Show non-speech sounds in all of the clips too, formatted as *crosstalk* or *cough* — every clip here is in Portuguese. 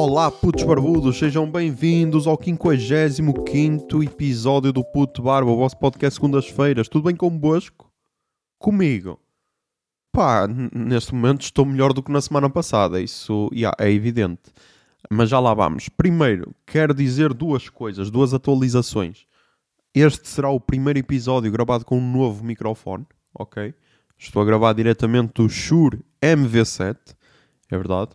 Olá, putos barbudos, sejam bem-vindos ao 55 episódio do Puto Barba, o vosso podcast segundas-feiras. Tudo bem convosco? Comigo? Pá, neste momento estou melhor do que na semana passada, isso yeah, é evidente. Mas já lá vamos. Primeiro, quero dizer duas coisas, duas atualizações. Este será o primeiro episódio gravado com um novo microfone, ok? Estou a gravar diretamente do Shure MV7, é verdade.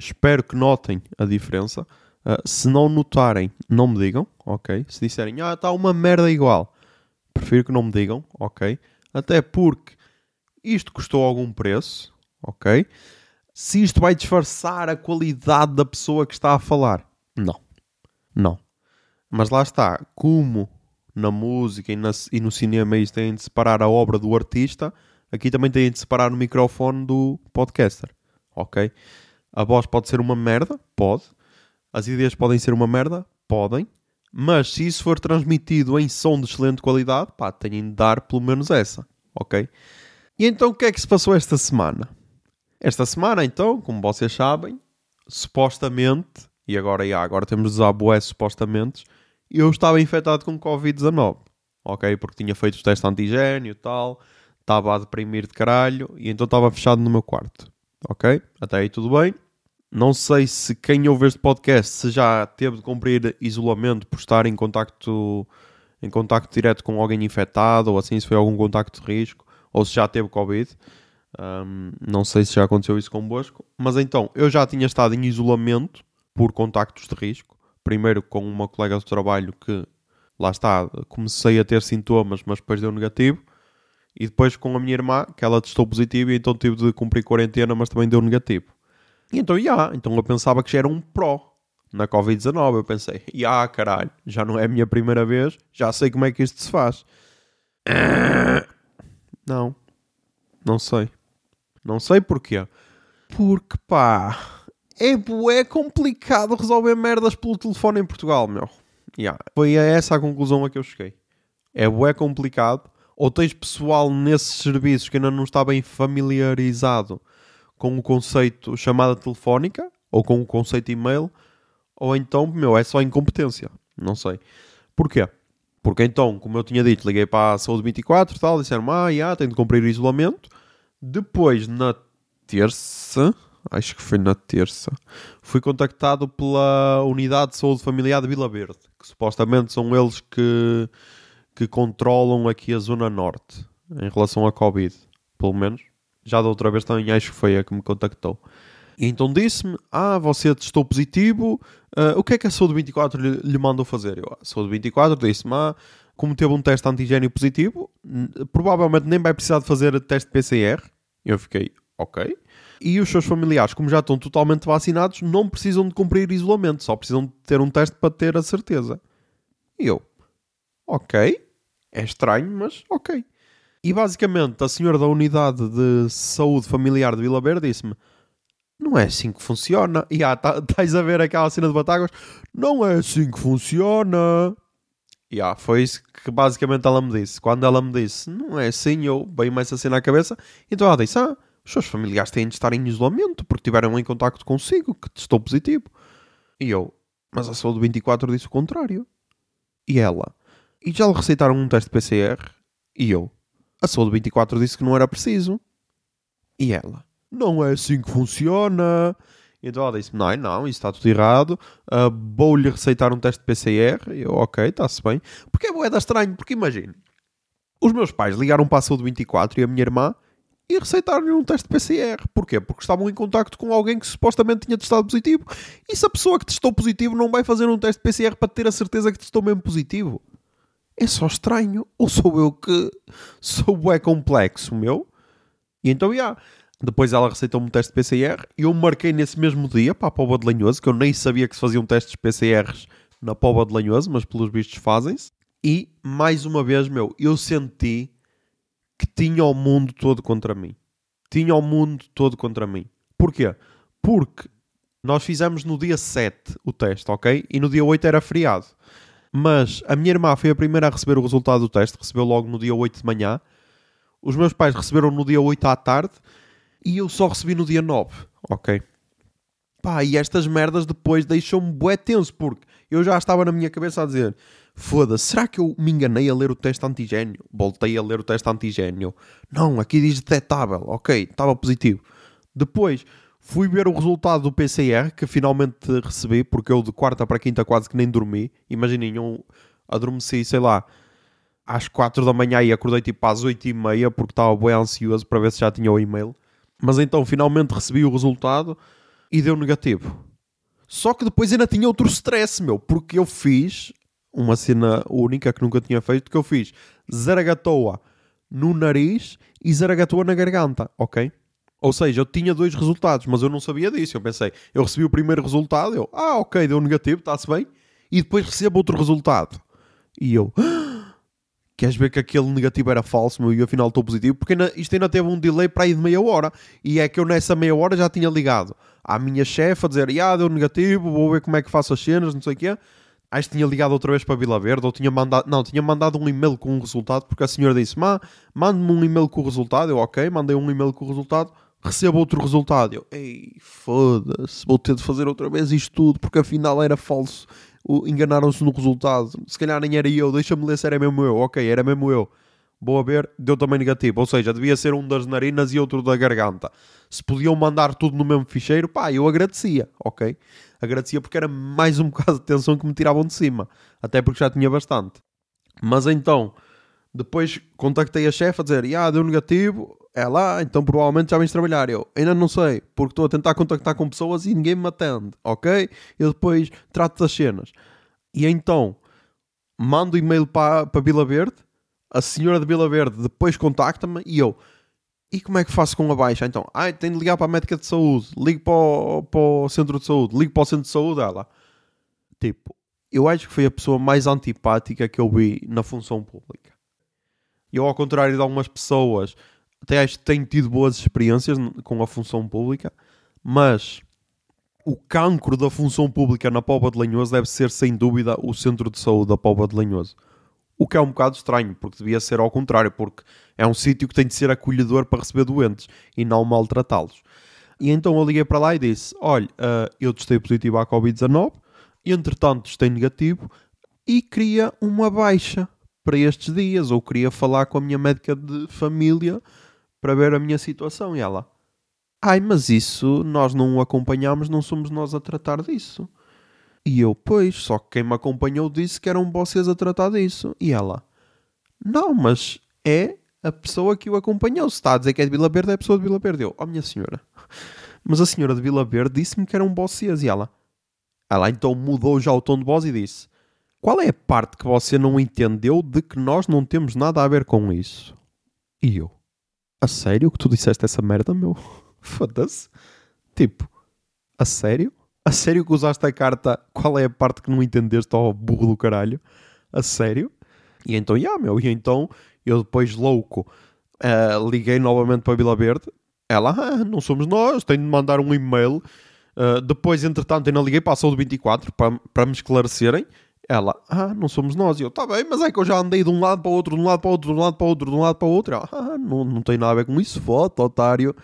Espero que notem a diferença. Uh, se não notarem, não me digam, ok? Se disserem, ah, está uma merda igual, prefiro que não me digam, ok? Até porque isto custou algum preço, ok? Se isto vai disfarçar a qualidade da pessoa que está a falar, não, não. Mas lá está, como na música e, na- e no cinema eles têm de separar a obra do artista, aqui também têm de separar o microfone do podcaster, ok? A voz pode ser uma merda? Pode. As ideias podem ser uma merda? Podem. Mas se isso for transmitido em som de excelente qualidade, pá, têm de dar pelo menos essa, ok? E então o que é que se passou esta semana? Esta semana, então, como vocês sabem, supostamente, e agora, já, agora temos de usar boé supostamente, eu estava infectado com Covid-19, ok? Porque tinha feito o teste antigênio e tal, estava a deprimir de caralho, e então estava fechado no meu quarto, ok? Até aí tudo bem. Não sei se quem ouve este podcast se já teve de cumprir isolamento por estar em contacto, em contacto direto com alguém infectado, ou assim, se foi algum contacto de risco, ou se já teve Covid. Ahm, não sei se já aconteceu isso convosco. Mas então, eu já tinha estado em isolamento por contactos de risco. Primeiro com uma colega do trabalho que, lá está, comecei a ter sintomas, mas depois deu negativo. E depois com a minha irmã, que ela testou positivo e então tive de cumprir quarentena, mas também deu negativo. E então, já, então eu pensava que já era um pró na Covid-19. Eu pensei, já, caralho, já não é a minha primeira vez, já sei como é que isto se faz. *coughs* Não, não sei. Não sei porquê. Porque, pá, é bué complicado resolver merdas pelo telefone em Portugal, meu. Ya, Foi essa a conclusão a que eu cheguei. É bué complicado. Ou tens pessoal nesses serviços que ainda não está bem familiarizado com o conceito chamada telefónica, ou com o conceito e-mail, ou então, meu, é só incompetência. Não sei. Porquê? Porque então, como eu tinha dito, liguei para a Saúde 24 e tal, disseram ah, já, tenho de cumprir o isolamento. Depois, na terça, acho que foi na terça, fui contactado pela Unidade de Saúde Familiar de Vila Verde, que supostamente são eles que, que controlam aqui a Zona Norte, em relação à Covid, pelo menos. Já da outra vez também acho que foi a que me contactou. E então disse-me: Ah, você testou positivo, ah, o que é que a Saúde 24 lhe, lhe mandou fazer? Eu, a Saúde 24 disse-me: Ah, como teve um teste antigênio positivo, provavelmente nem vai precisar de fazer teste PCR. Eu fiquei: Ok. E os seus familiares, como já estão totalmente vacinados, não precisam de cumprir isolamento, só precisam de ter um teste para ter a certeza. E eu: Ok. É estranho, mas ok. E basicamente a senhora da unidade de saúde familiar de Vila Verde disse-me: Não é assim que funciona. E ah, tá- *laughs* estás a ver aquela cena de Batáguas? Não é assim que funciona. E ah, foi isso que basicamente ela me disse. Quando ela me disse, não é assim, eu veio-me essa cena à cabeça. Então ela disse: Ah, os seus familiares têm de estar em isolamento porque tiveram em contacto consigo, que testou positivo. E eu, mas a saúde 24 disse o contrário. E ela, e já lhe receitaram um teste PCR? E eu, a saúde 24 disse que não era preciso. E ela, não é assim que funciona. Então ela disse: Não, não, isso está tudo errado. Ah, Vou-lhe receitar um teste de PCR. E eu, ok, está-se bem. Porque é boeda estranho, porque imagina, os meus pais ligaram para a saúde 24 e a minha irmã e receitaram-lhe um teste de PCR. Porquê? Porque estavam em contacto com alguém que supostamente tinha testado positivo. E se a pessoa que testou positivo não vai fazer um teste de PCR para ter a certeza que testou mesmo positivo? É só estranho. Ou sou eu que sou bué complexo, meu? E então, já. Depois ela receitou-me um teste de PCR e eu marquei nesse mesmo dia para a Póvoa de Lanhoso, que eu nem sabia que se faziam testes PCRs na Póvoa de Lanhoso, mas pelos vistos fazem-se. E, mais uma vez, meu, eu senti que tinha o mundo todo contra mim. Tinha o mundo todo contra mim. Porquê? Porque nós fizemos no dia 7 o teste, ok? E no dia 8 era feriado. Mas a minha irmã foi a primeira a receber o resultado do teste, recebeu logo no dia 8 de manhã. Os meus pais receberam no dia 8 à tarde e eu só recebi no dia 9, ok? Pá, e estas merdas depois deixam-me bué tenso, porque eu já estava na minha cabeça a dizer foda-se, será que eu me enganei a ler o teste antigênio? Voltei a ler o teste antigênio. Não, aqui diz detetável. Ok, estava positivo. Depois fui ver o resultado do PCR, que finalmente recebi, porque eu de quarta para quinta quase que nem dormi. Imaginem, eu adormeci, sei lá, às quatro da manhã e acordei tipo às oito e meia, porque estava bem ansioso para ver se já tinha o e-mail. Mas então finalmente recebi o resultado e deu negativo. Só que depois ainda tinha outro stress, meu, porque eu fiz uma cena única que nunca tinha feito, que eu fiz Zaragatoa no nariz e Zaragatoa na garganta, ok? Ou seja, eu tinha dois resultados, mas eu não sabia disso. Eu pensei, eu recebi o primeiro resultado, eu, ah, ok, deu negativo, está-se bem. E depois recebo outro resultado. E eu, ah, queres ver que aquele negativo era falso, meu, e afinal estou positivo? Porque ainda, isto ainda teve um delay para aí de meia hora. E é que eu nessa meia hora já tinha ligado à minha chefe a dizer, ah, deu negativo, vou ver como é que faço as cenas, não sei o quê. Acho que tinha ligado outra vez para Vila Verde, ou tinha mandado, não, tinha mandado um e-mail com o resultado, porque a senhora disse, má, mande-me um e-mail com o resultado. Eu, ok, mandei um e-mail com o resultado, recebo outro resultado. Eu, ei, foda-se, vou ter de fazer outra vez isto tudo, porque afinal era falso. Enganaram-se no resultado. Se calhar nem era eu, deixa-me ler se era mesmo eu. Ok, era mesmo eu. Vou a ver, deu também negativo. Ou seja, devia ser um das narinas e outro da garganta. Se podiam mandar tudo no mesmo ficheiro, pá, eu agradecia, ok? Agradecia porque era mais um *laughs* bocado de tensão que me tiravam de cima. Até porque já tinha bastante. Mas então, depois contactei a chefe a dizer, ah, deu negativo, é lá, então provavelmente já vens trabalhar. Eu ainda não sei, porque estou a tentar contactar com pessoas e ninguém me atende, ok? Eu depois trato das cenas. E então, mando e-mail para, para Vila Verde, a senhora de Vila Verde depois contacta-me e eu, e como é que faço com a baixa? Então, ai, tenho de ligar para a médica de saúde, ligo para o, para o centro de saúde, ligo para o centro de saúde, ela. Tipo, eu acho que foi a pessoa mais antipática que eu vi na função pública. Eu, ao contrário de algumas pessoas, até acho que tenho tido boas experiências com a função pública, mas o cancro da função pública na Póvoa de Lanhoso deve ser, sem dúvida, o centro de saúde da Póvoa de Lanhoso. O que é um bocado estranho, porque devia ser ao contrário, porque é um sítio que tem de ser acolhedor para receber doentes e não maltratá-los. E então eu liguei para lá e disse: Olha, uh, eu testei positivo à Covid-19, entretanto testei negativo e queria uma baixa para estes dias, ou queria falar com a minha médica de família para ver a minha situação. E ela: Ai, mas isso nós não o acompanhamos, não somos nós a tratar disso. E eu, pois, só que quem me acompanhou disse que eram vocês a tratar disso. E ela, não, mas é a pessoa que o acompanhou. Se está a dizer que é de Vila Verde, é a pessoa de Vila Verde. Eu, oh minha senhora, mas a senhora de Vila Verde disse-me que eram vocês. E ela, ela então mudou já o tom de voz e disse, qual é a parte que você não entendeu de que nós não temos nada a ver com isso? E eu, a sério que tu disseste essa merda, meu? *laughs* Foda-se. Tipo, a sério? A sério que usaste a carta? Qual é a parte que não entendeste, ó oh, burro do caralho? A sério? E então, yeah, meu, e então eu depois louco uh, liguei novamente para a Vila Verde. Ela, ah, não somos nós, tenho de mandar um e-mail. Uh, depois, entretanto, ainda liguei para a Saúde 24 para, para me esclarecerem. Ela, ah, não somos nós. E eu, tá bem, mas é que eu já andei de um lado para o outro, de um lado para o outro, de um lado para o outro, de um lado para o outro. Ela, ah, não, não tem nada a ver com isso, foto, otário.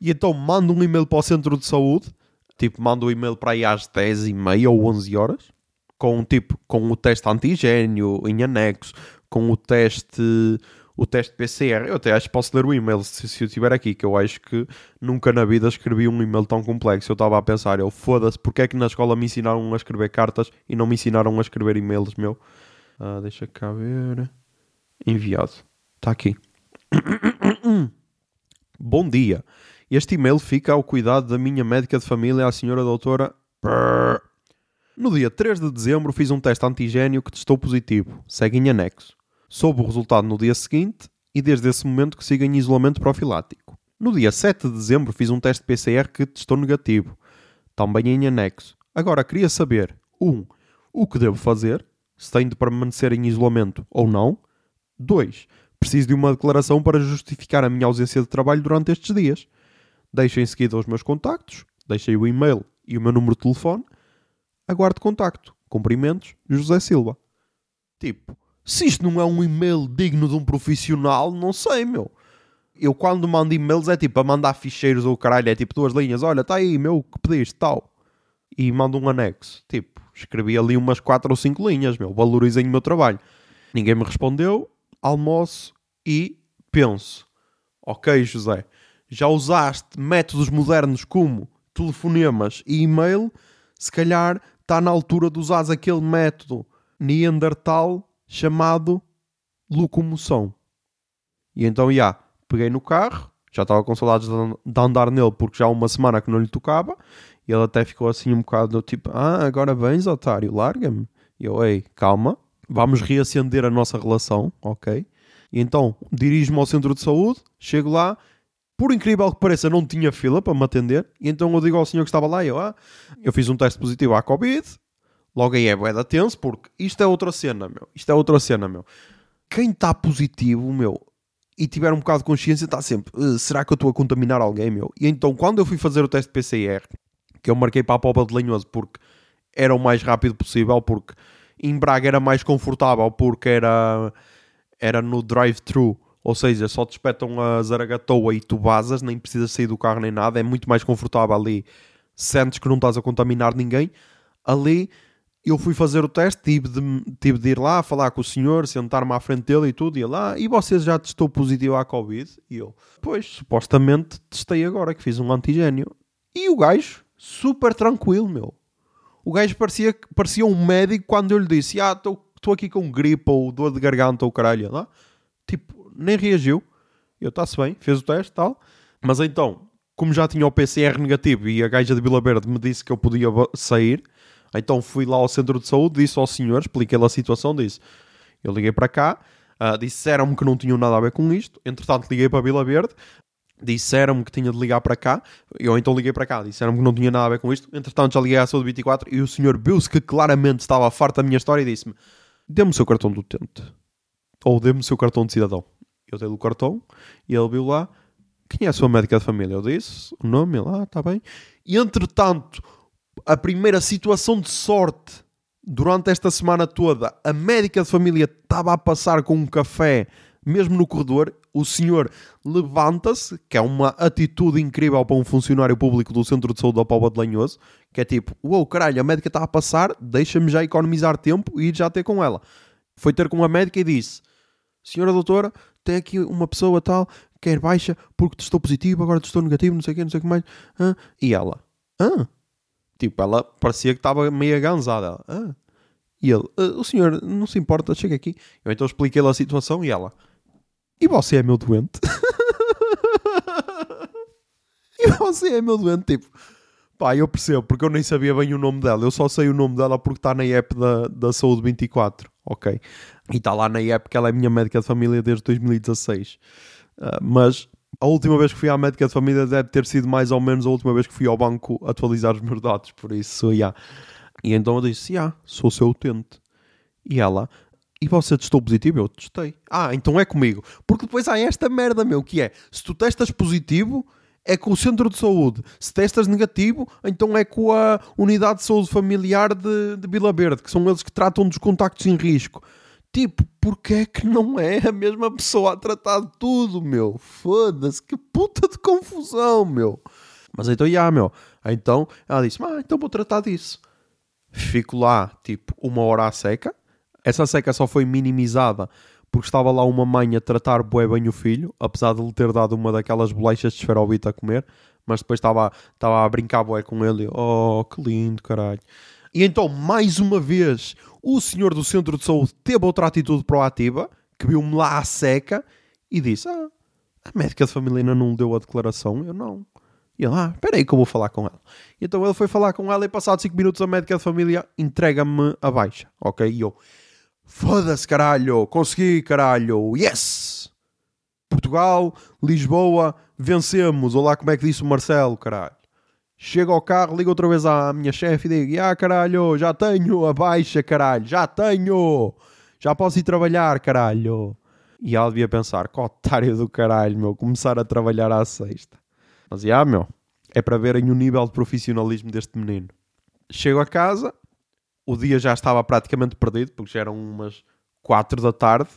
E então mando um e-mail para o centro de saúde tipo, mando um e-mail para aí às 10 e meia ou 11 horas, com, tipo, com o teste antigênio em anexo, com o teste, o teste PCR. Eu até acho que posso ler o e-mail se, se eu estiver aqui, que eu acho que nunca na vida escrevi um e-mail tão complexo. Eu estava a pensar, eu foda-se, porque é que na escola me ensinaram a escrever cartas e não me ensinaram a escrever e-mails, meu? Ah, deixa cá ver. Enviado. Está aqui. *coughs* Bom dia. Este e-mail fica ao cuidado da minha médica de família, a senhora doutora. No dia 3 de dezembro fiz um teste antigênio que testou positivo. Segue em anexo. Soube o resultado no dia seguinte e desde esse momento que sigo em isolamento profilático. No dia 7 de dezembro fiz um teste PCR que testou negativo. Também em anexo. Agora queria saber 1. Um, o que devo fazer? Se tenho de permanecer em isolamento ou não? 2. Preciso de uma declaração para justificar a minha ausência de trabalho durante estes dias. Deixem em seguida os meus contactos, deixei o e-mail e o meu número de telefone. Aguardo contacto. Cumprimentos, José Silva. Tipo, se isto não é um e-mail digno de um profissional, não sei, meu. Eu quando mando e-mails é tipo a mandar ficheiros ou caralho, é tipo duas linhas. Olha, está aí, meu, que pediste, tal. e mando um anexo. Tipo, escrevi ali umas 4 ou 5 linhas, meu, valorizem o meu trabalho. Ninguém me respondeu, almoço e penso, ok José, já usaste métodos modernos como telefonemas e e-mail, se calhar está na altura de usares aquele método Neandertal chamado locomoção. E então, já, peguei no carro, já estava com saudades de andar nele porque já há uma semana que não lhe tocava, e ele até ficou assim um bocado tipo: Ah, agora vens, otário, larga-me. E eu, ei, calma, vamos reacender a nossa relação, ok? E então dirijo-me ao centro de saúde, chego lá, por incrível que pareça, não tinha fila para me atender, e então eu digo ao senhor que estava lá: eu, ah, eu fiz um teste positivo à Covid, logo aí é bué tenso, porque isto é outra cena, meu. Isto é outra cena, meu. Quem está positivo, meu, e tiver um bocado de consciência, está sempre: uh, será que eu estou a contaminar alguém, meu? E então, quando eu fui fazer o teste PCR, que eu marquei para a Popa de Lenhoso porque era o mais rápido possível, porque em Braga era mais confortável, porque era, era no drive-thru, ou seja, só te espetam a zaragatoa e tu vazas, nem precisas sair do carro nem nada, é muito mais confortável ali, sentes que não estás a contaminar ninguém. Ali eu fui fazer o teste, tive de, tive de ir lá falar com o senhor, sentar-me à frente dele e tudo, e lá, e vocês já testou positivo à Covid? E eu, pois, supostamente testei agora, que fiz um antigênio. E o gajo, super tranquilo, meu. O gajo parecia, parecia um médico quando eu lhe disse: Ah, estou aqui com gripe ou dor de garganta ou caralho. Lá. Tipo, nem reagiu. Eu, está-se bem, fez o teste tal. Mas então, como já tinha o PCR negativo e a gaja de Vila Verde me disse que eu podia sair, então fui lá ao centro de saúde, disse ao senhor, expliquei-lhe a situação, disse: Eu liguei para cá, uh, disseram-me que não tinham nada a ver com isto. Entretanto, liguei para Vila Verde, disseram-me que tinha de ligar para cá, eu então liguei para cá, disseram-me que não tinha nada a ver com isto, entretanto já liguei à saúde 24 e o senhor viu-se que claramente estava farto da minha história e disse-me, dê-me o seu cartão do utente, ou dê-me o seu cartão de cidadão. Eu dei-lhe o cartão e ele viu lá, quem é a sua médica de família? Eu disse, o nome, lá, está bem. E entretanto, a primeira situação de sorte durante esta semana toda, a médica de família estava a passar com um café mesmo no corredor, o senhor levanta-se, que é uma atitude incrível para um funcionário público do Centro de Saúde da Póvoa de Lanhoso, que é tipo, uou, caralho, a médica está a passar, deixa-me já economizar tempo e ir já ter com ela. Foi ter com a médica e disse, senhora doutora, tem aqui uma pessoa tal, quer baixa porque testou positivo, agora testou negativo, não sei o que, não sei o que mais. Ah. E ela, ah. Tipo, ela parecia que estava meio aganzada. Ah. E ele, ah, o senhor, não se importa, chega aqui. Eu então expliquei-lhe a situação e ela, e você é meu doente? *laughs* e você é meu doente? Tipo, pá, eu percebo, porque eu nem sabia bem o nome dela. Eu só sei o nome dela porque está na app da, da Saúde 24, ok? E está lá na app que ela é minha médica de família desde 2016. Uh, ah, mas a última vez que fui à médica de família deve ter sido mais ou menos a última vez que fui ao banco atualizar os meus dados, por isso, já. Yeah. E então eu disse, já, yeah, sou seu utente. E ela, e você testou positivo? Eu testei. Ah, então é comigo. Porque depois há esta merda, meu, que é, se tu testas positivo, é com o centro de saúde. Se testas negativo, então é com a unidade de saúde familiar de, de Vila Verde, que são eles que tratam dos contactos em risco. Tipo, porque é que não é a mesma pessoa a tratar de tudo, meu? Foda-se, que puta de confusão, meu. Mas então, já, meu. Então, ela disse, ah, então vou tratar disso. Fico lá, tipo, uma hora à seca essa seca só foi minimizada porque estava lá uma mãe a tratar bué bem o filho, apesar de lhe ter dado uma daquelas bolachas de esferovite a comer, mas depois estava, estava a brincar bué com ele. Oh, que lindo, caralho. E então, mais uma vez, o senhor do centro de saúde teve outra atitude proativa, que viu-me lá à seca e disse: Ah, a médica de família ainda não deu a declaração. Eu não. E ele, ah, espera aí que eu vou falar com ela. E então ele foi falar com ela e passados 5 minutos a médica de família entrega-me a baixa, ok? E eu, Foda-se, caralho! Consegui, caralho! Yes! Portugal, Lisboa, vencemos! Olá, como é que disse o Marcelo, caralho? Chego ao carro, ligo outra vez à minha chefe e digo: Ah, caralho, já tenho a baixa, caralho, já tenho! Já posso ir trabalhar, caralho! E ela devia pensar: Que otário do caralho, meu, começar a trabalhar à sexta. Mas, já, meu, é para verem o nível de profissionalismo deste menino. Chego a casa, o dia já estava praticamente perdido, porque já eram umas 4 da tarde,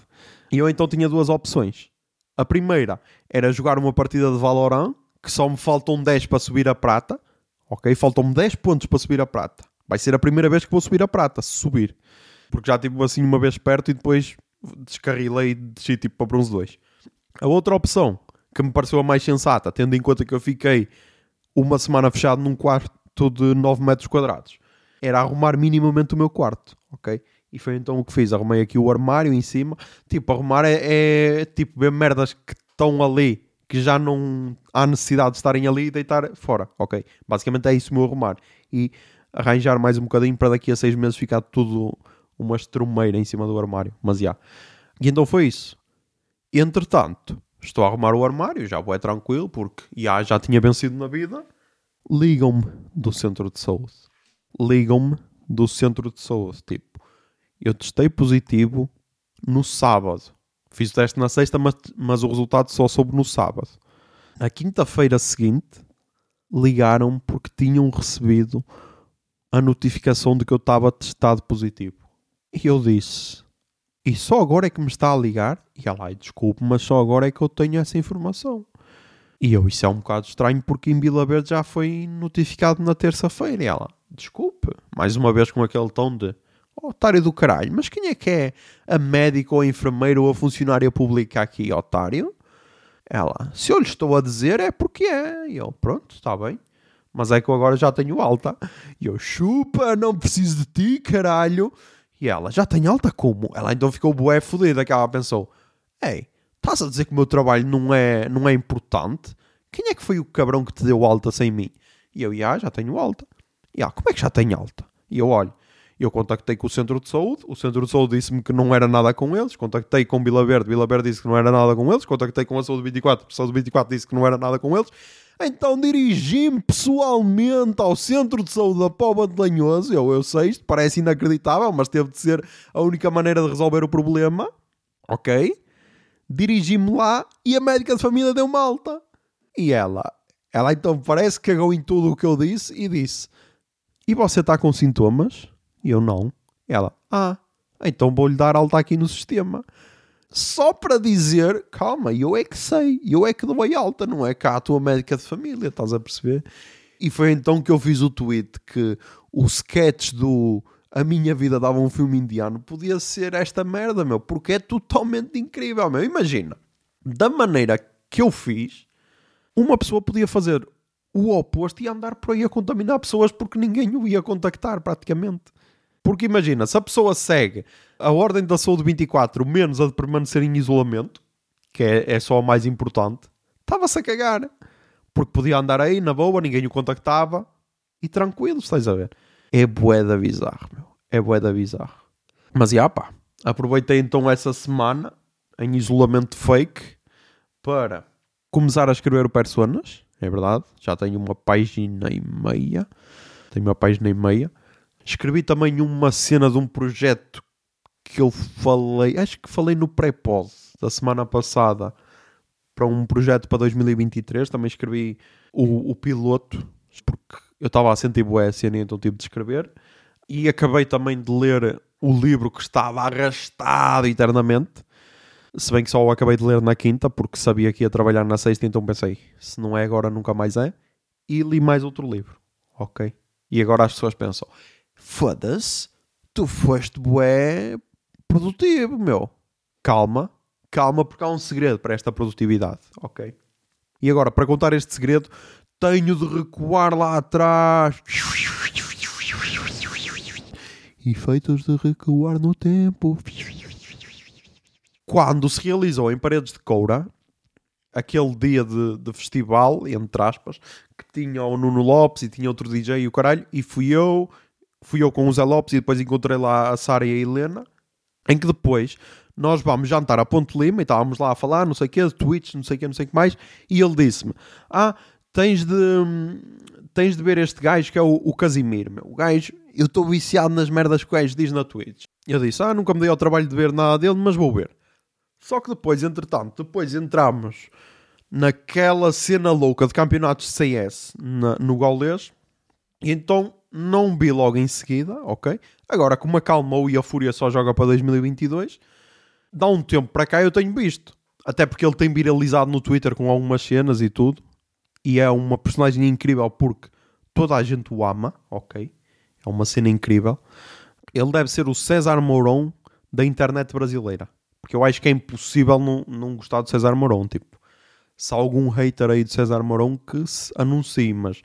e eu então tinha duas opções. A primeira era jogar uma partida de Valorant, que só me faltam 10 para subir a prata, ok? Faltam-me 10 pontos para subir a prata. Vai ser a primeira vez que vou subir a prata, se subir. Porque já tive assim uma vez perto e depois descarrilei e desci tipo para bronze 2. A outra opção, que me pareceu a mais sensata, tendo em conta que eu fiquei uma semana fechado num quarto de 9 metros quadrados, era arrumar minimamente o meu quarto, ok? E foi então o que fiz. Arrumei aqui o armário em cima. Tipo, arrumar é, é tipo ver merdas que estão ali, que já não há necessidade de estarem ali e deitar fora, ok? Basicamente é isso o meu arrumar. E arranjar mais um bocadinho para daqui a seis meses ficar tudo uma estrumeira em cima do armário. Mas já. E então foi isso. Entretanto, estou a arrumar o armário, já vou é tranquilo, porque já, já tinha vencido na vida. Ligam-me do centro de saúde. Ligam-me do centro de saúde. Tipo, eu testei positivo no sábado. Fiz o teste na sexta, mas, mas o resultado só soube no sábado. Na quinta-feira seguinte, ligaram-me porque tinham recebido a notificação de que eu estava testado positivo. E eu disse: E só agora é que me está a ligar? E ela, desculpe, mas só agora é que eu tenho essa informação. E eu, isso é um bocado estranho porque em Vila Verde já foi notificado na terça-feira. E ela, desculpe, mais uma vez com aquele tom de otário do caralho, mas quem é que é a médica ou a enfermeira ou a funcionária pública aqui, otário? Ela, se eu lhe estou a dizer é porque é. E eu, pronto, está bem. Mas é que eu agora já tenho alta. E eu, chupa, não preciso de ti, caralho. E ela, já tem alta como? Ela então ficou bué fodida, que ela pensou, ei, estás a dizer que o meu trabalho não é, não é importante? Quem é que foi o cabrão que te deu alta sem mim? E eu, já, já tenho alta. E ela, como é que já tenho alta? E eu, olho, eu contactei com o centro de saúde, o centro de saúde disse-me que não era nada com eles, contactei com Vila Verde, Vila Verde disse que não era nada com eles, contactei com a saúde 24, a saúde 24 disse que não era nada com eles, então dirigi-me pessoalmente ao centro de saúde da Póvoa de Lanhoso. Eu, eu sei, isto parece inacreditável, mas teve de ser a única maneira de resolver o problema. Ok? Dirigi-me lá e a médica de família deu-me alta. E ela, ela então parece que cagou em tudo o que eu disse e disse: E você está com sintomas? E eu não. Ela, ah, então vou-lhe dar alta aqui no sistema só para dizer, calma, eu é que sei, eu é que dou alta, não é cá a tua médica de família, estás a perceber? E foi então que eu fiz o tweet que o sketch do A Minha Vida Dava um Filme Indiano podia ser esta merda, meu, porque é totalmente incrível, meu. Imagina, da maneira que eu fiz, uma pessoa podia fazer o oposto e andar por aí a contaminar pessoas porque ninguém o ia contactar praticamente. Porque imagina, se a pessoa segue a ordem da saúde 24 menos a de permanecer em isolamento, que é, é só a mais importante, estava-se a cagar. Porque podia andar aí na boa, ninguém o contactava e tranquilo, estás a ver? É bué da bizarro, meu. É bué da bizarro. Mas, já pá, aproveitei então essa semana em isolamento fake para começar a escrever o Personas, é verdade. Já tenho uma página e meia. Tenho uma página e meia. Escrevi também uma cena de um projeto que eu falei, acho que falei no pré-pod da semana passada para um projeto para 2023. Também escrevi o, o piloto, porque eu estava a sentir boa a cena, então tive de escrever. E acabei também de ler o livro que estava arrastado eternamente. Se bem que só o acabei de ler na quinta, porque sabia que ia trabalhar na sexta, então pensei, se não é agora, nunca mais é. E li mais outro livro, ok? E agora as pessoas pensam, foda-se, tu foste bué produtivo, meu. Calma, calma, porque há um segredo para esta produtividade, ok? E agora, para contar este segredo, tenho de recuar lá atrás. Efeitos de recuar no tempo. Quando se realizou em Paredes de Coura, aquele dia de, de festival, entre aspas, que tinha o Nuno Lopes e tinha outro DJ e o caralho, e fui eu, fui eu com o Zé Lopes e depois encontrei lá a Sara e a Helena, em que depois nós vamos jantar a Ponte Lima e estávamos lá a falar, não sei o quê, Twitch, não sei o quê, não sei o que mais, e ele disse-me, ah, tens de, tens de ver este gajo que é o, o Casimiro, meu. O gajo, eu estou viciado nas merdas que o gajo diz na Twitch. Eu disse, ah, nunca me dei ao trabalho de ver nada dele, mas vou ver. Só que depois, entretanto, depois entramos naquela cena louca de campeonatos de CS na, no Gaulês, e então não vi logo em seguida, ok? Agora, como acalmou e a Fúria só joga para 2022, dá um tempo para cá eu tenho visto. Até porque ele tem viralizado no Twitter com algumas cenas e tudo. E é uma personagem incrível porque toda a gente o ama, ok? É uma cena incrível. Ele deve ser o César Mourão da internet brasileira. Porque eu acho que é impossível não, não gostar de César Mourão. Tipo, se há algum hater aí de César Mourão que se anuncie, mas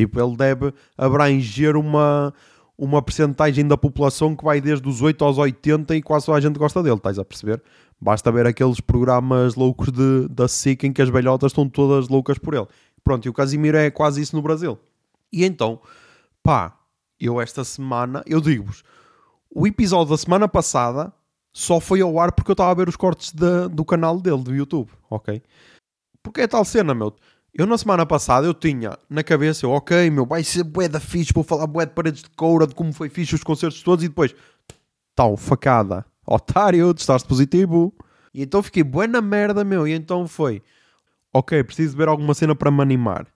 tipo, ele deve abranger uma, uma percentagem da população que vai desde os 8 aos 80 e quase toda a gente gosta dele, estás a perceber? Basta ver aqueles programas loucos de, da SIC em que as velhotas estão todas loucas por ele. Pronto, e o Casimiro é quase isso no Brasil. E então, pá, eu esta semana, eu digo-vos, o episódio da semana passada só foi ao ar porque eu estava a ver os cortes de, do canal dele, do YouTube, ok? Porque é tal cena, meu. Eu na semana passada eu tinha na cabeça, ok, meu, vai ser bué da fixe, vou falar bué de paredes de coura, de como foi fixe os concertos todos e depois, tal, facada, otário, testaste positivo. E então fiquei bué na merda, meu, e então foi, ok, preciso ver alguma cena para me animar.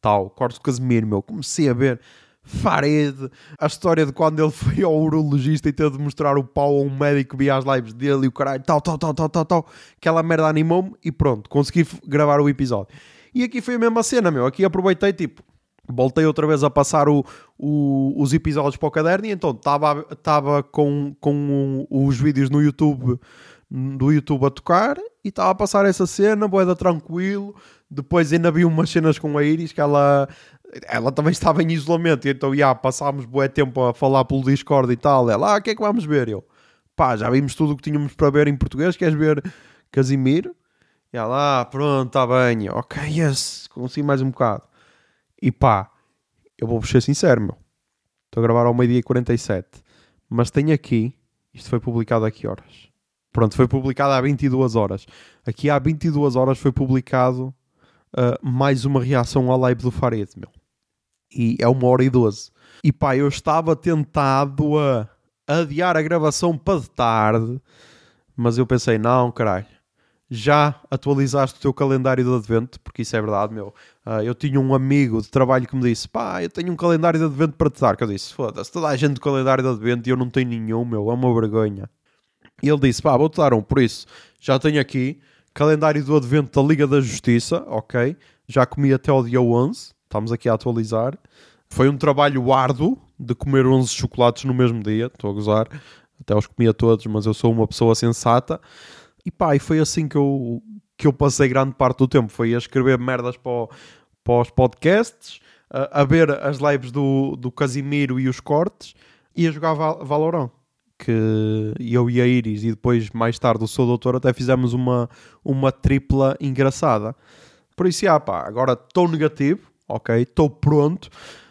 Tal, corte do Casemiro, meu, comecei a ver Fared, a história de quando ele *laughs* foi ao urologista e teve de mostrar o pau a um médico que via as lives dele e o caralho, tal, tal, tal, tal, tal, tal. Aquela merda animou-me e pronto, consegui gravar o episódio. E aqui foi a mesma cena, meu. Aqui aproveitei, tipo, voltei outra vez a passar o, o, os episódios para o caderno e então estava com, com os vídeos no YouTube do YouTube a tocar e estava a passar essa cena, boeda tranquilo. Depois ainda vi umas cenas com a Iris que ela, ela também estava em isolamento, então já passámos bué tempo a falar pelo Discord e tal. Ela, ah, o que é que vamos ver? Eu, pá, já vimos tudo o que tínhamos para ver em português, queres ver Casimiro? E ela, ah, pronto, está bem. Eu, ok, yes, consegui mais um bocado. E pá, eu vou-vos ser sincero, meu. Estou a gravar ao meio-dia e 47. Mas tenho aqui, isto foi publicado a que horas? Pronto, foi publicado há 22 horas. Aqui há 22 horas foi publicado uh, mais uma reação ao live do Farid, meu. E é uma hora e 12. E pá, eu estava tentado a adiar a gravação para de tarde, mas eu pensei, não, caralho. Já atualizaste o teu calendário de advento, porque isso é verdade, meu. Uh, eu tinha um amigo de trabalho que me disse: pá, eu tenho um calendário de advento para te dar. Que eu disse: foda-se, toda a gente de calendário de advento e eu não tenho nenhum, meu, é uma vergonha. E ele disse: pá, vou-te dar um. Por isso, já tenho aqui calendário do advento da Liga da Justiça, ok? Já comi até o dia 11, estamos aqui a atualizar. Foi um trabalho árduo de comer 11 chocolates no mesmo dia, estou a gozar. Até os comia todos, mas eu sou uma pessoa sensata. E pá, e foi assim que eu, que eu passei grande parte do tempo. Foi a escrever merdas para, o, para os podcasts, a, a, ver as lives do, do Casimiro e os cortes e a jogar Val Valorant que eu e a Iris e depois mais tarde o seu doutor até fizemos uma, uma tripla engraçada. Por isso, já, pá, agora estou negativo, ok? Estou pronto.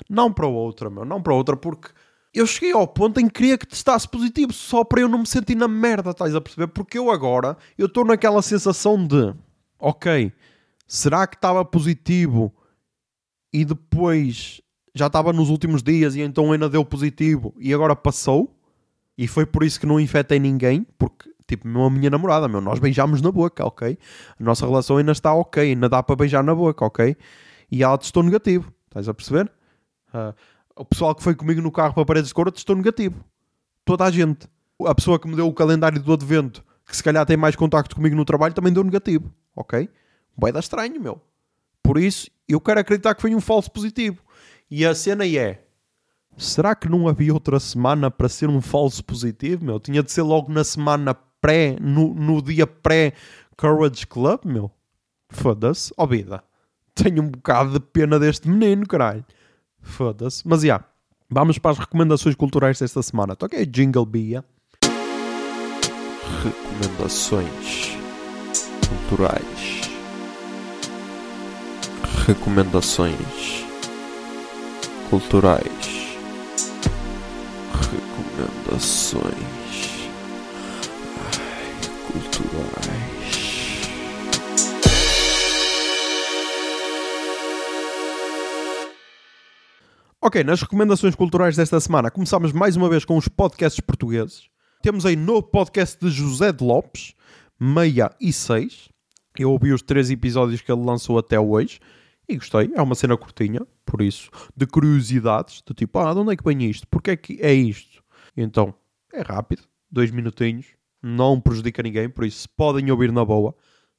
Não para outra, meu, não para outra, porque eu cheguei ao ponto em que queria que testasse positivo só para eu não me sentir na merda, estás a perceber? Porque eu agora, eu estou naquela sensação de, ok, será que estava positivo e depois já estava nos últimos dias e então ainda deu positivo e agora passou? E foi por isso que não infectei ninguém, porque, tipo, a minha namorada, meu, nós beijamos na boca, ok? A nossa relação ainda está ok, ainda dá para beijar na boca, ok? E ela testou negativo, estás a perceber? Uh, o pessoal que foi comigo no carro para paredes de cor testou negativo. Toda a gente. A pessoa que me deu o calendário do advento, que se calhar tem mais contacto comigo no trabalho, também deu negativo, ok? Vai dar estranho, meu. Por isso, eu quero acreditar que foi um falso positivo. E a cena é será que não havia outra semana para ser um falso positivo, meu? Tinha de ser logo na semana pré, no, no dia pré-Courage Club, meu? Foda-se, ó oh, vida. Tenho um bocado de pena deste menino, caralho. Foda-se. Mas, já, yeah, vamos para as recomendações culturais desta semana. Toquei Jingle Bia. Recomendações culturais. Recomendações culturais recomendações Ai, culturais. Ok, nas recomendações culturais desta semana começamos mais uma vez com os podcasts portugueses. Temos aí novo podcast de José de Lopes, meia e seis. Eu ouvi os três episódios que ele lançou até hoje e gostei. É uma cena curtinha, por isso, de curiosidades, do tipo, ah, de onde é que vem isto? Porquê é que é isto? Então, é rápido, dois minutinhos, não prejudica ninguém, por isso podem ouvir na boa.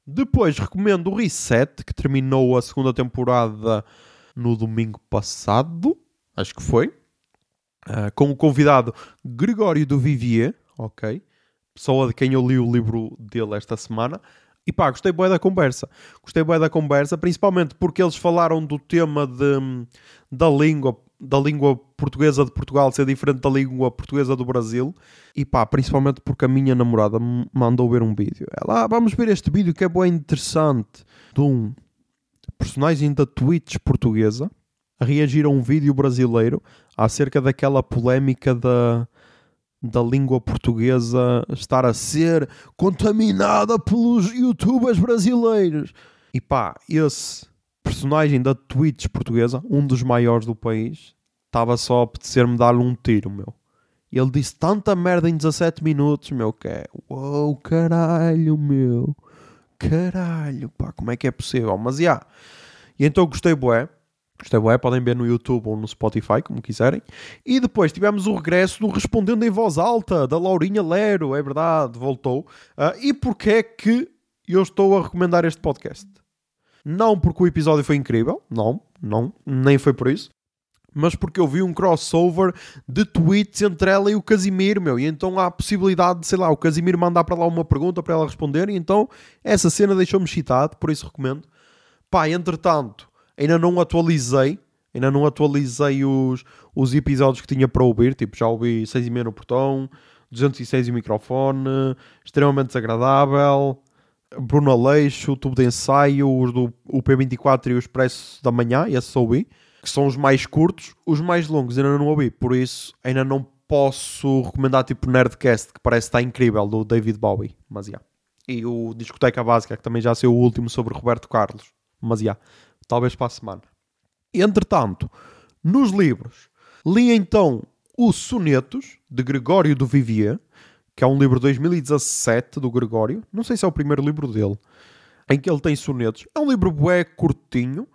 Depois recomendo o Reset, que terminou a segunda temporada no domingo passado, acho que foi, uh, com o convidado Gregório do Vivier, ok? Pessoa de quem eu li o livro dele esta semana. E pá, gostei bem da conversa. Gostei bem da conversa, principalmente porque eles falaram do tema de, da língua, da língua portuguesa de Portugal ser diferente da língua portuguesa do Brasil. E pá, principalmente porque a minha namorada me mandou ver um vídeo. Ela, ah, vamos ver este vídeo que é bem interessante. De um personagem da Twitch portuguesa reagir a um vídeo brasileiro acerca daquela polémica da, da língua portuguesa estar a ser contaminada pelos youtubers brasileiros. E pá, esse personagem da Twitch portuguesa, um dos maiores do país, estava só a apetecer-me dar-lhe um tiro, meu. Ele disse tanta merda em 17 minutos, meu, que é... Uou, caralho, meu. Caralho, pá, como é que é possível? Mas, já. Yeah. E então gostei, bué. Gostei, bué. Podem ver no YouTube ou no Spotify, como quiserem. E depois tivemos o regresso do Respondendo em Voz Alta, da Laurinha Lero. É verdade, voltou. Uh, e porquê é que eu estou a recomendar este podcast? Não porque o episódio foi incrível. Não, não. Nem foi por isso mas porque eu vi um crossover de tweets entre ela e o Casimiro, meu, e então há a possibilidade de, sei lá, o Casimiro mandar para lá uma pergunta para ela responder, e então essa cena deixou-me excitado, por isso recomendo. Pá, entretanto, ainda não atualizei, ainda não atualizei os, os episódios que tinha para ouvir, tipo, já ouvi 6 e meia no portão, 206 e o microfone, extremamente desagradável, Bruno Aleixo, tubo de ensaio, os do P24 e o Expresso da Manhã, esse ouvi que são os mais curtos, os mais longos ainda não ouvi, por isso ainda não posso recomendar tipo Nerdcast, que parece estar incrível, do David Bowie, mas já. Yeah. E o Discoteca Básica, que também já saiu o último sobre Roberto Carlos, mas já. Yeah. Talvez para a semana. Entretanto, nos livros, li então Os Sonetos, de Gregório do Vivier, que é um livro de 2017 do Gregório. Não sei se é o primeiro livro dele, em que ele tem sonetos. É um livro bué curtinho,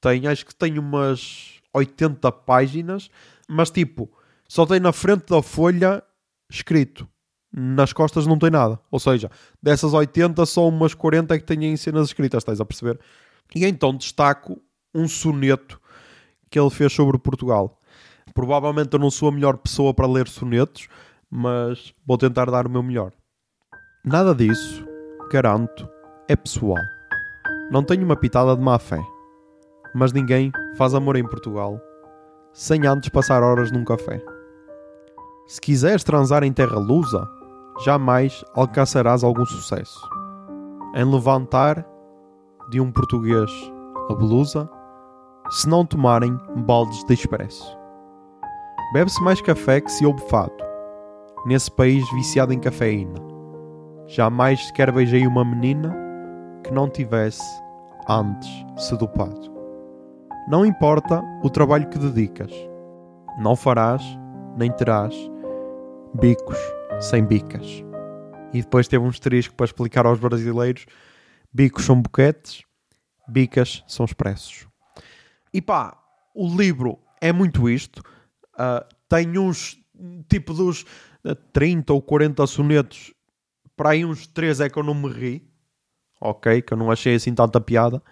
tem, acho que tem umas 80 páginas, mas tipo, só tem na frente da folha escrito. Nas costas não tem nada. Ou seja, dessas 80, só umas 40 é que têm cenas escritas, estás a perceber? E então destaco um soneto que ele fez sobre Portugal. Provavelmente eu não sou a melhor pessoa para ler sonetos, mas vou tentar dar o meu melhor. Nada disso, garanto, é pessoal. Não tenho uma pitada de má fé mas ninguém faz amor em Portugal sem antes passar horas num café. Se quiseres transar em terra lusa, jamais alcançarás algum sucesso. Em levantar de um português a blusa, se não tomarem baldes de expresso. Bebe-se mais café que se ouve fado, nesse país viciado em cafeína. Jamais sequer beijei uma menina que não tivesse antes sedupado. Não importa o trabalho que dedicas, não farás nem terás bicos sem bicas. E depois teve um asterisco para explicar aos brasileiros: bicos são boquetes, bicas são expressos. E pá, o livro é muito isto. Uh, tem uns, tipo dos 30 ou 40 sonetos, para aí uns 3 é que eu não me ri, ok? Que eu não achei assim tanta piada,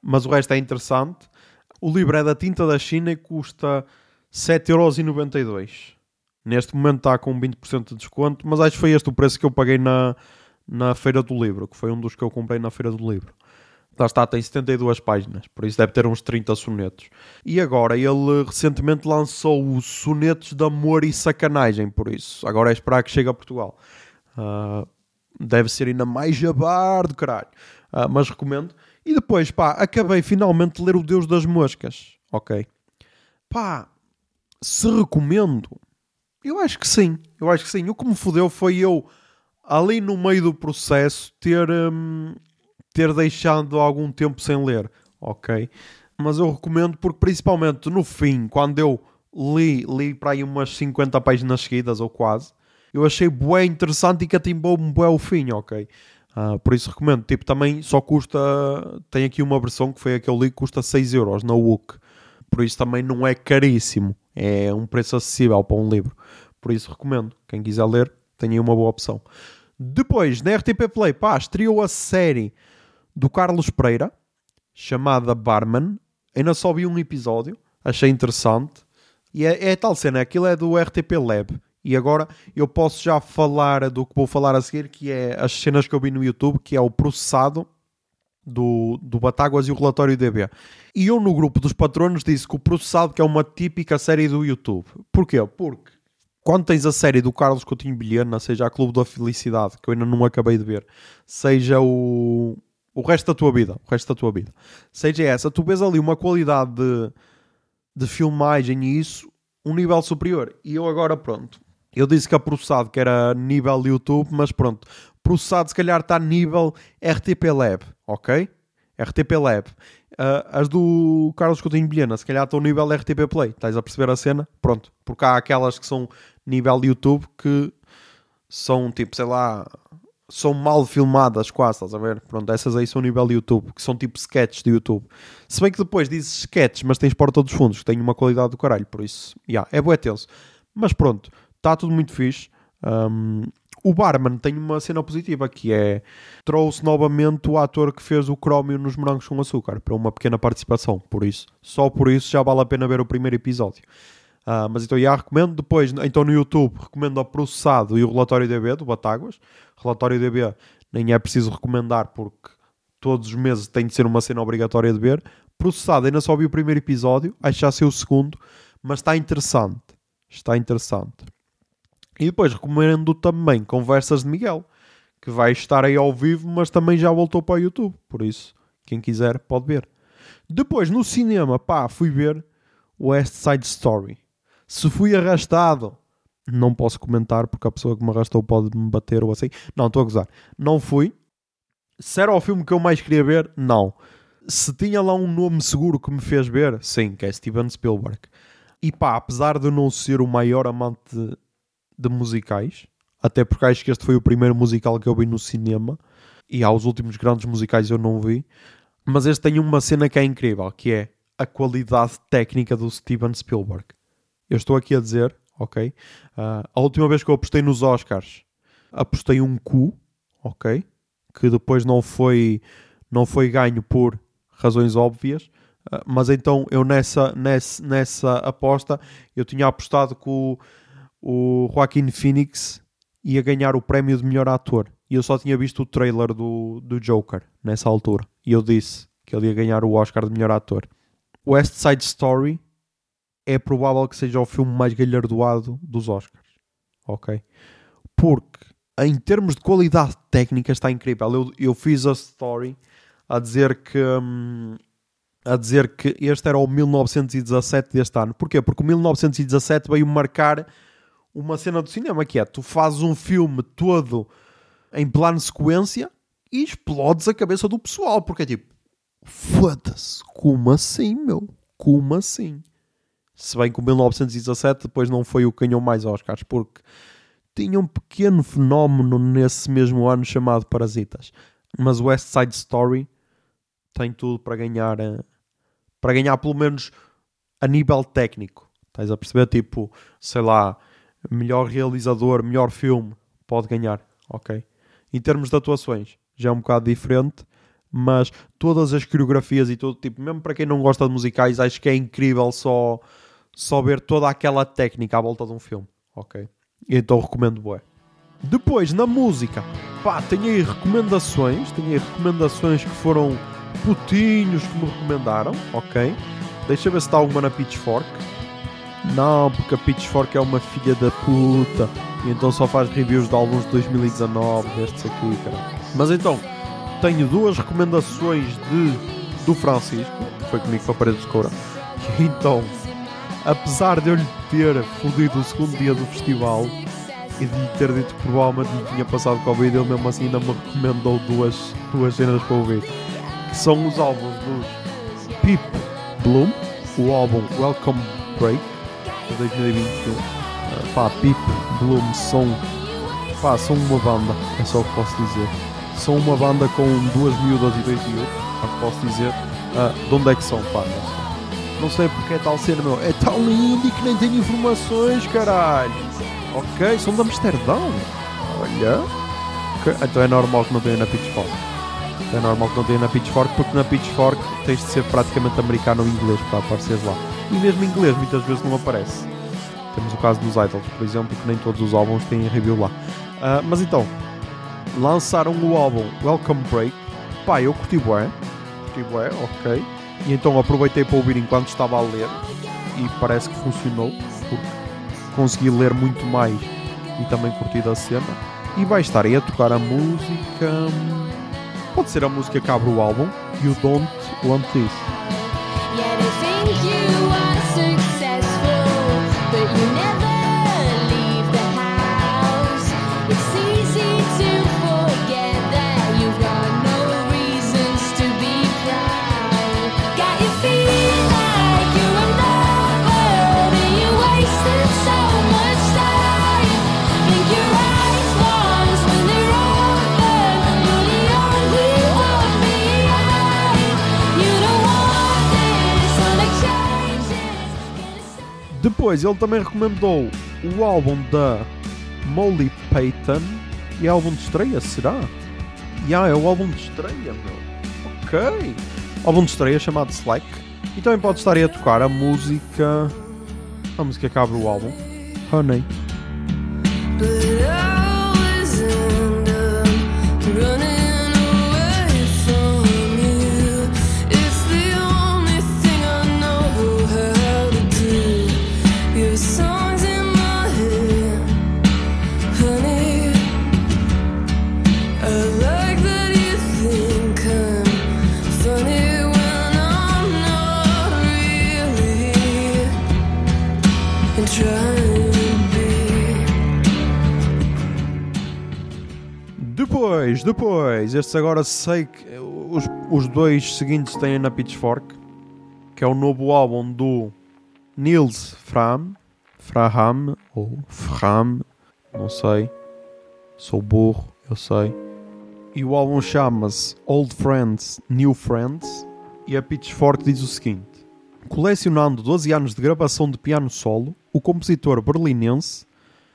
mas o resto é interessante. O livro é da tinta da China e custa 7,92€. Neste momento está com 20% de desconto, mas acho que foi este o preço que eu paguei na, na Feira do Livro, que foi um dos que eu comprei na Feira do Livro. Lá está, tem 72 páginas, por isso deve ter uns 30 sonetos. E agora, ele recentemente lançou os sonetos de amor e sacanagem, por isso. Agora é esperar que chegue a Portugal. Uh, deve ser ainda mais jabardo, caralho. Uh, mas recomendo. E depois, pá, acabei finalmente de ler O Deus das Moscas. Ok. Pá, se recomendo, eu acho que sim. Eu acho que sim. O que me fodeu foi eu, ali no meio do processo, ter, hum, ter deixado algum tempo sem ler. Ok. Mas eu recomendo porque, principalmente no fim, quando eu li, li para aí umas 50 páginas seguidas ou quase, eu achei bué interessante e catimbou-me bué o fim, ok? Uh, por isso recomendo. Tipo, também só custa. Tem aqui uma versão que foi a que eu li que custa 6 euros na WOOK. Por isso também não é caríssimo. É um preço acessível para um livro. Por isso recomendo. Quem quiser ler, tem aí uma boa opção. Depois, na RTP Play, pá, estreou a série do Carlos Pereira chamada Barman. Ainda só vi um episódio, achei interessante. E é, é tal cena, aquilo é do RTP Lab. E agora eu posso já falar do que vou falar a seguir, que é as cenas que eu vi no YouTube, que é o processado do, do Batáguas e o relatório DB. E eu no grupo dos patronos disse que o processado que é uma típica série do YouTube. Porquê? Porque quando tens a série do Carlos Coutinho Bilhena, seja a Clube da Felicidade, que eu ainda não acabei de ver, seja o, o resto da tua vida, o resto da tua vida, seja essa, tu vês ali uma qualidade de, de filmagem e isso, um nível superior. E eu agora, pronto, eu disse que a processado que era nível YouTube, mas pronto, processado se calhar está nível RTP Lab, ok? RTP Lab. Uh, as do Carlos Coutinho Bilhena, se calhar estão nível RTP Play. Estás a perceber a cena? Pronto. Porque há aquelas que são nível YouTube que são tipo, sei lá, são mal filmadas quase, estás a ver? Pronto, essas aí são nível YouTube, que são tipo sketches de YouTube. Se bem que depois dizes sketches, mas tens porta dos fundos, que tem uma qualidade do caralho, por isso, yeah, é bué tenso. Mas pronto, está tudo muito fixe. Um, o Barman tem uma cena positiva que é trouxe novamente o ator que fez o Crómio nos Morangos com Açúcar para uma pequena participação, por isso, só por isso já vale a pena ver o primeiro episódio. Uh, mas então já recomendo. Depois, então no YouTube, recomendo o Processado e o Relatório DB do Batáguas. Relatório DB nem é preciso recomendar porque todos os meses tem de ser uma cena obrigatória de ver. Processado, ainda só vi o primeiro episódio, acho que já sei o segundo, mas está interessante. Está interessante. E depois recomendo também Conversas de Miguel, que vai estar aí ao vivo, mas também já voltou para o YouTube. Por isso, quem quiser pode ver. Depois, no cinema, pá, fui ver West Side Story. Se fui arrastado, não posso comentar porque a pessoa que me arrastou pode me bater ou assim. Não, estou a gozar. Não fui. Se era o filme que eu mais queria ver, não. Se tinha lá um nome seguro que me fez ver, sim, que é Steven Spielberg. E pá, apesar de não ser o maior amante de musicais, até porque acho que este foi o primeiro musical que eu vi no cinema e aos últimos grandes musicais eu não vi. Mas este tem uma cena que é incrível, que é a qualidade técnica do Steven Spielberg. Eu estou aqui a dizer, ok? Uh, a última vez que eu apostei nos Oscars, apostei um cu, ok? Que depois não foi, não foi ganho por razões óbvias. Uh, mas então eu nessa, nessa, nessa aposta eu tinha apostado que o, o Joaquin Phoenix ia ganhar o prémio de melhor ator. E eu só tinha visto o trailer do, do Joker nessa altura. E eu disse que ele ia ganhar o Oscar de melhor ator. West Side Story é provável que seja o filme mais galhardoado dos Oscars. Ok? Porque em termos de qualidade técnica está incrível. Eu, eu fiz a story a dizer que. Hum, a dizer que este era o 1917 deste ano. Porquê? Porque o 1917 veio marcar uma cena do cinema que é tu fazes um filme todo em plano sequência e explodes a cabeça do pessoal, porque é tipo, foda-se, como assim, meu? Como assim? Se bem que o 1917 depois não foi o que ganhou mais Oscars, porque tinha um pequeno fenómeno nesse mesmo ano chamado Parasitas. Mas West Side Story tem tudo para ganhar, eh, para ganhar pelo menos a nível técnico. Estás a perceber? Tipo, sei lá, melhor realizador, melhor filme, pode ganhar, ok? Em termos de atuações, já é um bocado diferente, mas todas as coreografias e tudo, tipo, mesmo para quem não gosta de musicais, acho que é incrível só, só ver toda aquela técnica à volta de um filme, ok? Então recomendo bué. Depois, na música, pá, tenho aí recomendações, tenho aí recomendações que foram putinhos que me recomendaram, ok? Deixa eu ver se está alguma na Pitchfork. Não, porque a Pitchfork é uma filha da puta. E então só faz reviews de álbuns de 2019, destes aqui, cara. Mas então, tenho duas recomendações de, do Francisco, que foi comigo para a parede. Que *laughs* então, apesar de eu lhe ter fodido o segundo dia do festival e de lhe ter dito que provavelmente lhe tinha passado Covid, ele mesmo assim ainda me recomendou duas, duas cenas para ouvir. Que são os álbuns dos Pip Bloom, o álbum Welcome Break, de 2021. Uh, pá, Pip, Bloom, são, pá, são uma banda, é só o que posso dizer. São uma banda com duas miúdas e dois miúdos, é o que posso dizer. Uh, de onde é que são, pá. Não sei porque é tal cena, meu. É tão lindo que nem tem informações, caralho. Ok, são de Amsterdão. Olha. Okay. Então é normal que não tenha na Pitchfork. É normal que não tenha na Pitchfork, porque na Pitchfork tens de ser praticamente americano ou inglês para aparecer lá. E mesmo inglês muitas vezes não aparece. Temos o caso dos Idols, por exemplo, que nem todos os álbuns têm review lá. Uh, mas então, lançaram o álbum Welcome Break. Pá, eu curti bué. Curti bué, ok. E então aproveitei para ouvir enquanto estava a ler. E parece que funcionou, porque consegui ler muito mais e também curti da cena. E vai estar aí a tocar a música. Pode ser a música que abre o álbum. You Don't Want This. Depois ele também recomendou o álbum da Molly Payton. E é álbum de estreia, será? Já, é o álbum de estreia, meu. Ok. Álbum de estreia chamado Slack. E também pode estar aí a tocar a música. A música que abre o álbum. Honey. Depois, depois, estes agora sei que os, os dois seguintes têm na Pitchfork, que é o novo álbum do Nils Fram, Fraham, ou Fram, não sei, sou burro, eu sei. E o álbum chama-se Old Friends, New Friends, e a Pitchfork diz o seguinte: Colecionando 12 anos de gravação de piano solo, o compositor berlinense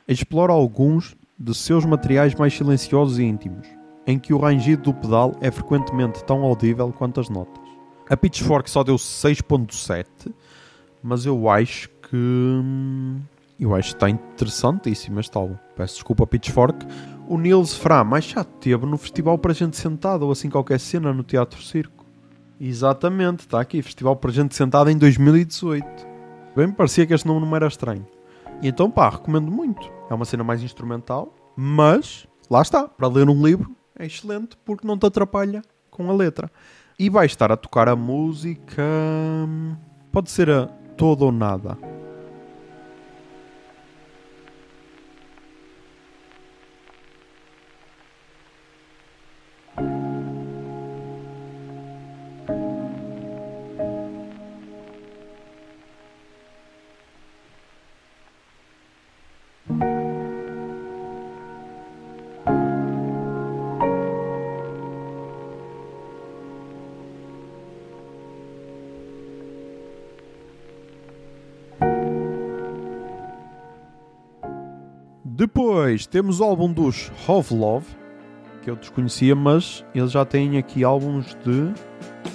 explora alguns de seus materiais mais silenciosos e íntimos, em que o rangido do pedal é frequentemente tão audível quanto as notas. A Pitchfork só deu 6.7, mas eu acho que hum, eu acho que está interessantíssimo este álbum. Peço desculpa Pitchfork. O Nils Fram, mas já teve no festival para gente sentada ou assim qualquer cena no Teatro Circo. Exatamente, está aqui, Festival para gente sentada em 2018. Bem me parecia que este nome não era estranho. E então, pá, recomendo muito. É uma cena mais instrumental, mas lá está, para ler um livro é excelente porque não te atrapalha com a letra. E vai estar a tocar a música. Pode ser a Todo ou Nada. Depois temos o álbum dos Of Love, que eu desconhecia, mas eles já têm aqui álbuns de.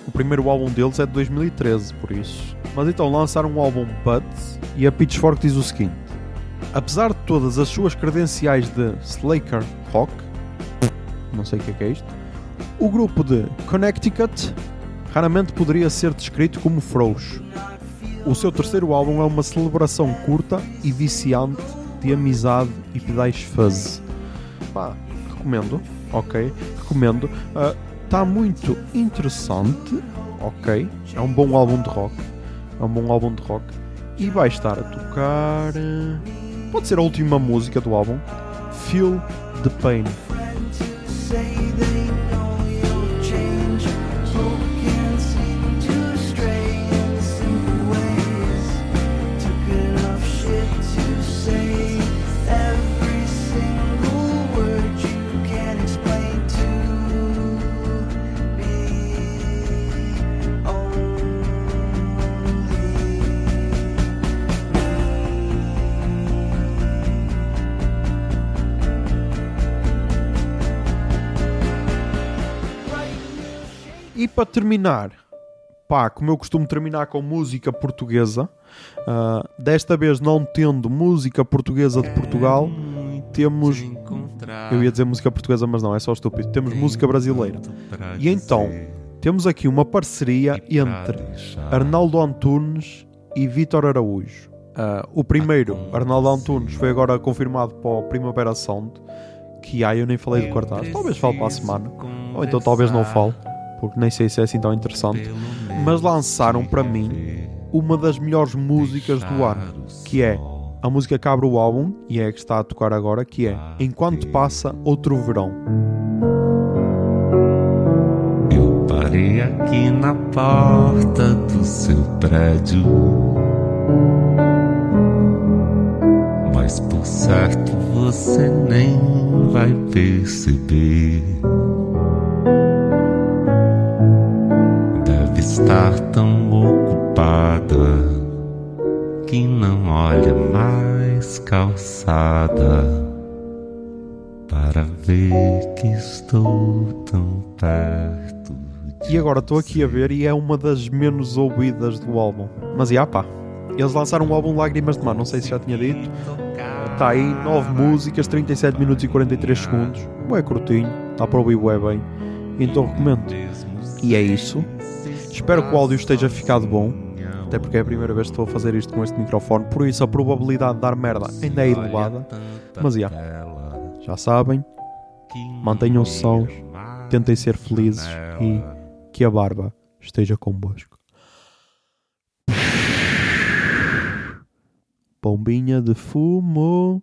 O primeiro álbum deles é de 2013, por isso. Mas então lançaram um álbum Buds e a Pitchfork diz o seguinte: Apesar de todas as suas credenciais de Slacker Rock, não sei o que é, que é isto, o grupo de Connecticut raramente poderia ser descrito como frouxo. O seu terceiro álbum é uma celebração curta e viciante de amizade e pedais fuzz. Pá, recomendo, ok? Recomendo. Está muito interessante, ok? É um bom álbum de rock. É um bom álbum de rock. E vai estar a tocar. eh, Pode ser a última música do álbum. Feel the Pain. E para terminar, pá, como eu costumo terminar com música portuguesa, ah, desta vez não tendo música portuguesa de Portugal, temos. Eu ia dizer música portuguesa, mas não, é só estúpido. Temos música brasileira. E então, temos aqui uma parceria entre Arnaldo Antunes e Vítor Araújo. Ah, o primeiro, Arnaldo Antunes, foi agora confirmado para o Primavera Sound. Que aí eu nem falei do cartaz. Talvez fale para a semana. Ou então talvez não fale. Porque nem sei se é assim tão interessante. Mas lançaram para mim uma das melhores músicas do ano. Que é a música que abre o álbum. E é a que está a tocar agora. Que é Enquanto Passa Outro Verão. Eu parei aqui na porta do seu prédio. Mas por certo você nem vai perceber. Estar tão ocupada que não olha mais calçada para ver que estou tão perto. E agora estou aqui a ver e é uma das menos ouvidas do álbum. Mas já pá. Eles lançaram um álbum Lágrimas de Mar, não sei se já tinha dito. Está aí 9 músicas, 37 minutos e 43 segundos. Bué curtinho, dá para ouvir bué bem. Então recomendo. E é isso. Espero que o áudio esteja ficado bom. Até porque é a primeira vez que estou a fazer isto com este microfone. Por isso a probabilidade de dar merda ainda é elevada. Mas, já. Já sabem, mantenham-se sãos, tentem ser felizes e que a barba esteja convosco. Bombinha de fumo.